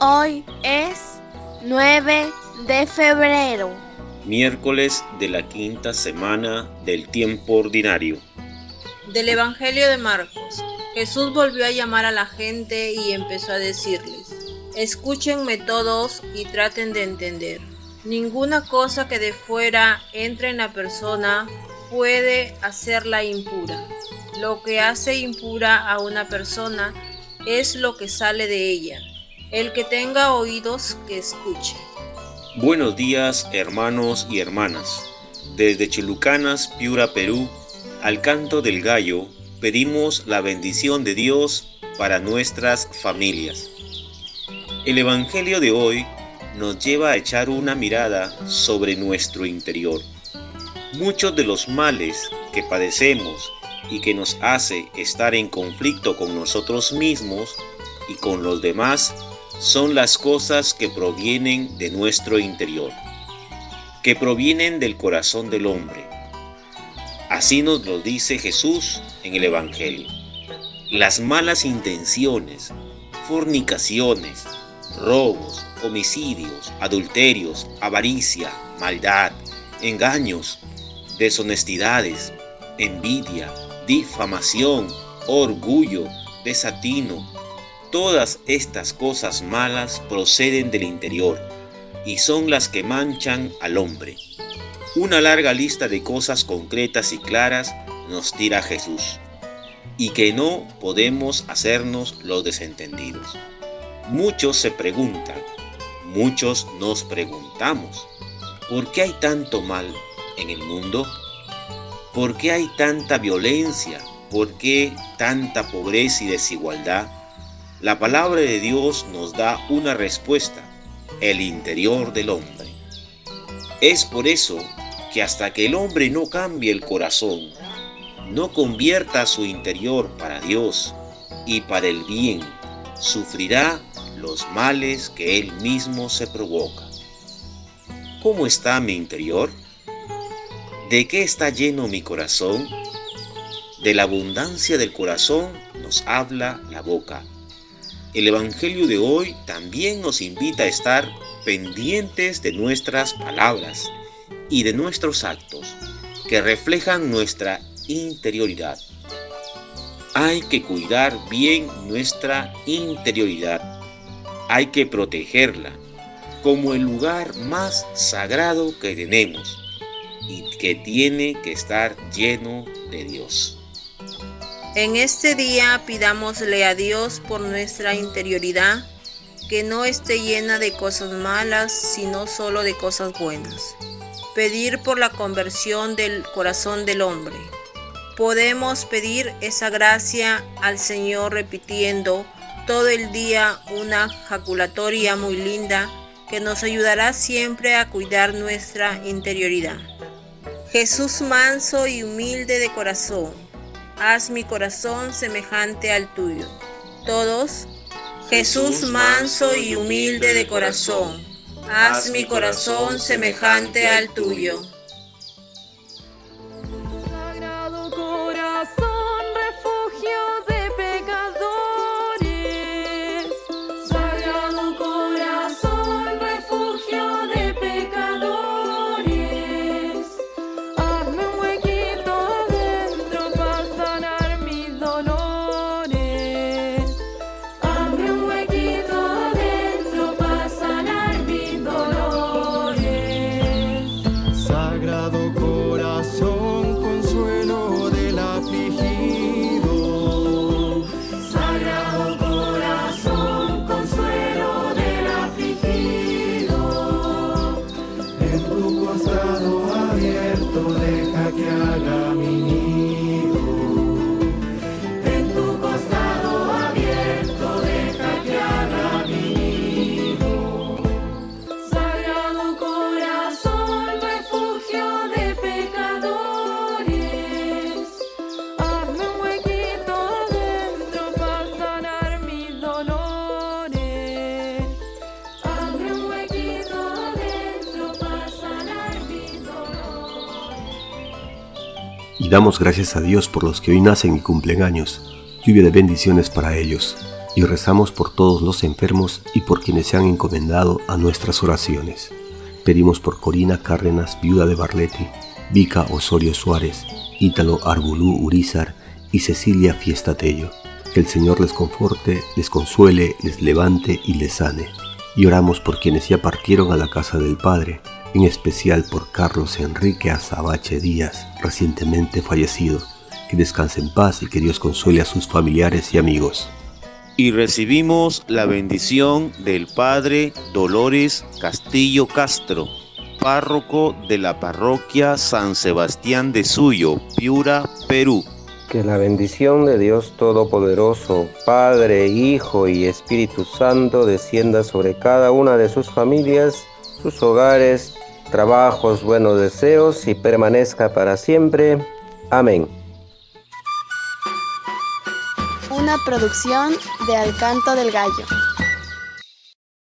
Hoy es 9 de febrero. Miércoles de la quinta semana del tiempo ordinario. Del Evangelio de Marcos. Jesús volvió a llamar a la gente y empezó a decirles, escúchenme todos y traten de entender. Ninguna cosa que de fuera entre en la persona puede hacerla impura. Lo que hace impura a una persona es lo que sale de ella el que tenga oídos, que escuche. Buenos días, hermanos y hermanas. Desde Chulucanas, Piura, Perú, al canto del gallo, pedimos la bendición de Dios para nuestras familias. El Evangelio de hoy nos lleva a echar una mirada sobre nuestro interior. Muchos de los males que padecemos y que nos hace estar en conflicto con nosotros mismos y con los demás son las cosas que provienen de nuestro interior, que provienen del corazón del hombre. Así nos lo dice Jesús en el Evangelio. Las malas intenciones, fornicaciones, robos, homicidios, adulterios, avaricia, maldad, engaños, deshonestidades, envidia, difamación, orgullo, desatino, Todas estas cosas malas proceden del interior y son las que manchan al hombre. Una larga lista de cosas concretas y claras nos tira Jesús y que no podemos hacernos los desentendidos. Muchos se preguntan, muchos nos preguntamos, ¿por qué hay tanto mal en el mundo? ¿Por qué hay tanta violencia? ¿Por qué tanta pobreza y desigualdad? La palabra de Dios nos da una respuesta, el interior del hombre. Es por eso que hasta que el hombre no cambie el corazón, no convierta su interior para Dios y para el bien, sufrirá los males que él mismo se provoca. ¿Cómo está mi interior? ¿De qué está lleno mi corazón? De la abundancia del corazón nos habla la boca el Evangelio de hoy también nos invita a estar pendientes de nuestras palabras y de nuestros actos que reflejan nuestra interioridad. Hay que cuidar bien nuestra interioridad. Hay que protegerla como el lugar más sagrado que tenemos y que tiene que estar lleno de Dios. En este día pidámosle a Dios por nuestra interioridad, que no esté llena de cosas malas, sino solo de cosas buenas. Pedir por la conversión del corazón del hombre. Podemos pedir esa gracia al Señor repitiendo todo el día una jaculatoria muy linda que nos ayudará siempre a cuidar nuestra interioridad. Jesús manso y humilde de corazón haz mi corazón semejante al tuyo. Todos, Jesús manso y humilde de corazón, haz mi corazón semejante al tuyo. তোলে থাকে y damos gracias a Dios por los que hoy nacen y cumplen años, lluvia de bendiciones para ellos, y rezamos por todos los enfermos y por quienes se han encomendado a nuestras oraciones. Pedimos por Corina Cárdenas, viuda de Barletti, Vica Osorio Suárez, Ítalo Arbulú Urizar y Cecilia Fiestatello. Que el Señor les conforte, les consuele, les levante y les sane. Y oramos por quienes ya partieron a la casa del Padre, en especial por Carlos Enrique Azabache Díaz, recientemente fallecido. Que descanse en paz y que Dios consuele a sus familiares y amigos y recibimos la bendición del Padre Dolores Castillo Castro, párroco de la parroquia San Sebastián de Suyo, Piura, Perú. Que la bendición de Dios Todopoderoso, Padre, Hijo y Espíritu Santo descienda sobre cada una de sus familias, sus hogares, trabajos, buenos deseos y permanezca para siempre. Amén. una producción de Alcanto del Gallo.